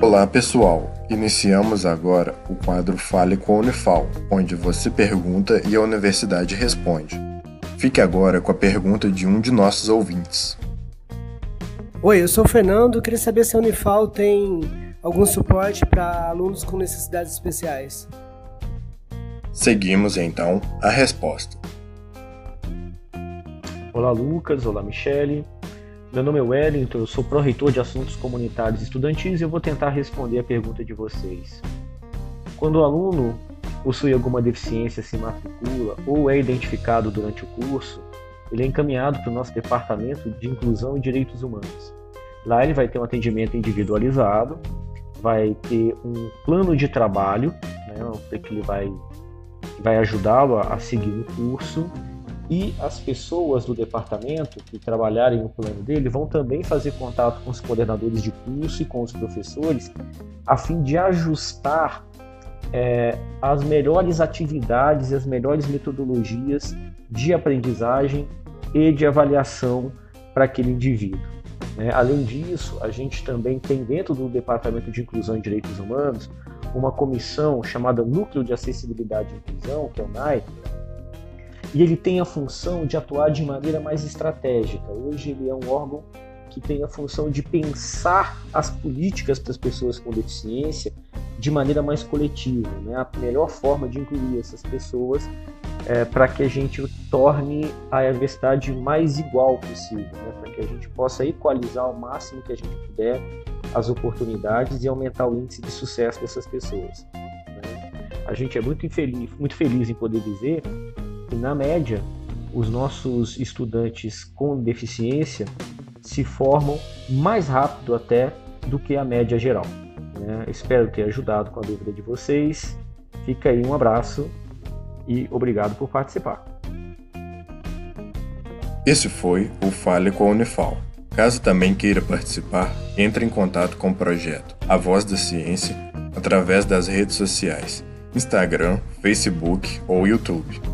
Olá pessoal, iniciamos agora o quadro Fale com a Unifal, onde você pergunta e a universidade responde. Fique agora com a pergunta de um de nossos ouvintes. Oi, eu sou o Fernando, queria saber se a Unifal tem algum suporte para alunos com necessidades especiais. Seguimos então a resposta. Olá Lucas, olá Michele. Meu nome é Wellington, eu sou pró-reitor de assuntos comunitários estudantis e eu vou tentar responder a pergunta de vocês. Quando o aluno possui alguma deficiência, se matricula ou é identificado durante o curso, ele é encaminhado para o nosso departamento de inclusão e direitos humanos. Lá ele vai ter um atendimento individualizado, vai ter um plano de trabalho, né, que ele vai, vai ajudá-lo a, a seguir no curso e as pessoas do departamento que trabalharem no plano dele vão também fazer contato com os coordenadores de curso e com os professores, a fim de ajustar é, as melhores atividades e as melhores metodologias de aprendizagem e de avaliação para aquele indivíduo. Né? Além disso, a gente também tem dentro do Departamento de Inclusão e Direitos Humanos uma comissão chamada Núcleo de Acessibilidade e Inclusão, que é o NAI, e ele tem a função de atuar de maneira mais estratégica. Hoje ele é um órgão que tem a função de pensar as políticas para as pessoas com deficiência de maneira mais coletiva, né? a melhor forma de incluir essas pessoas é, para que a gente torne a universidade mais igual possível, né? para que a gente possa equalizar ao máximo que a gente puder as oportunidades e aumentar o índice de sucesso dessas pessoas. Né? A gente é muito, infeliz, muito feliz em poder dizer na média, os nossos estudantes com deficiência se formam mais rápido até do que a média geral. Né? Espero ter ajudado com a dúvida de vocês. Fica aí um abraço e obrigado por participar. Esse foi o Fale com a Unifal. Caso também queira participar, entre em contato com o projeto A Voz da Ciência através das redes sociais, Instagram, Facebook ou YouTube.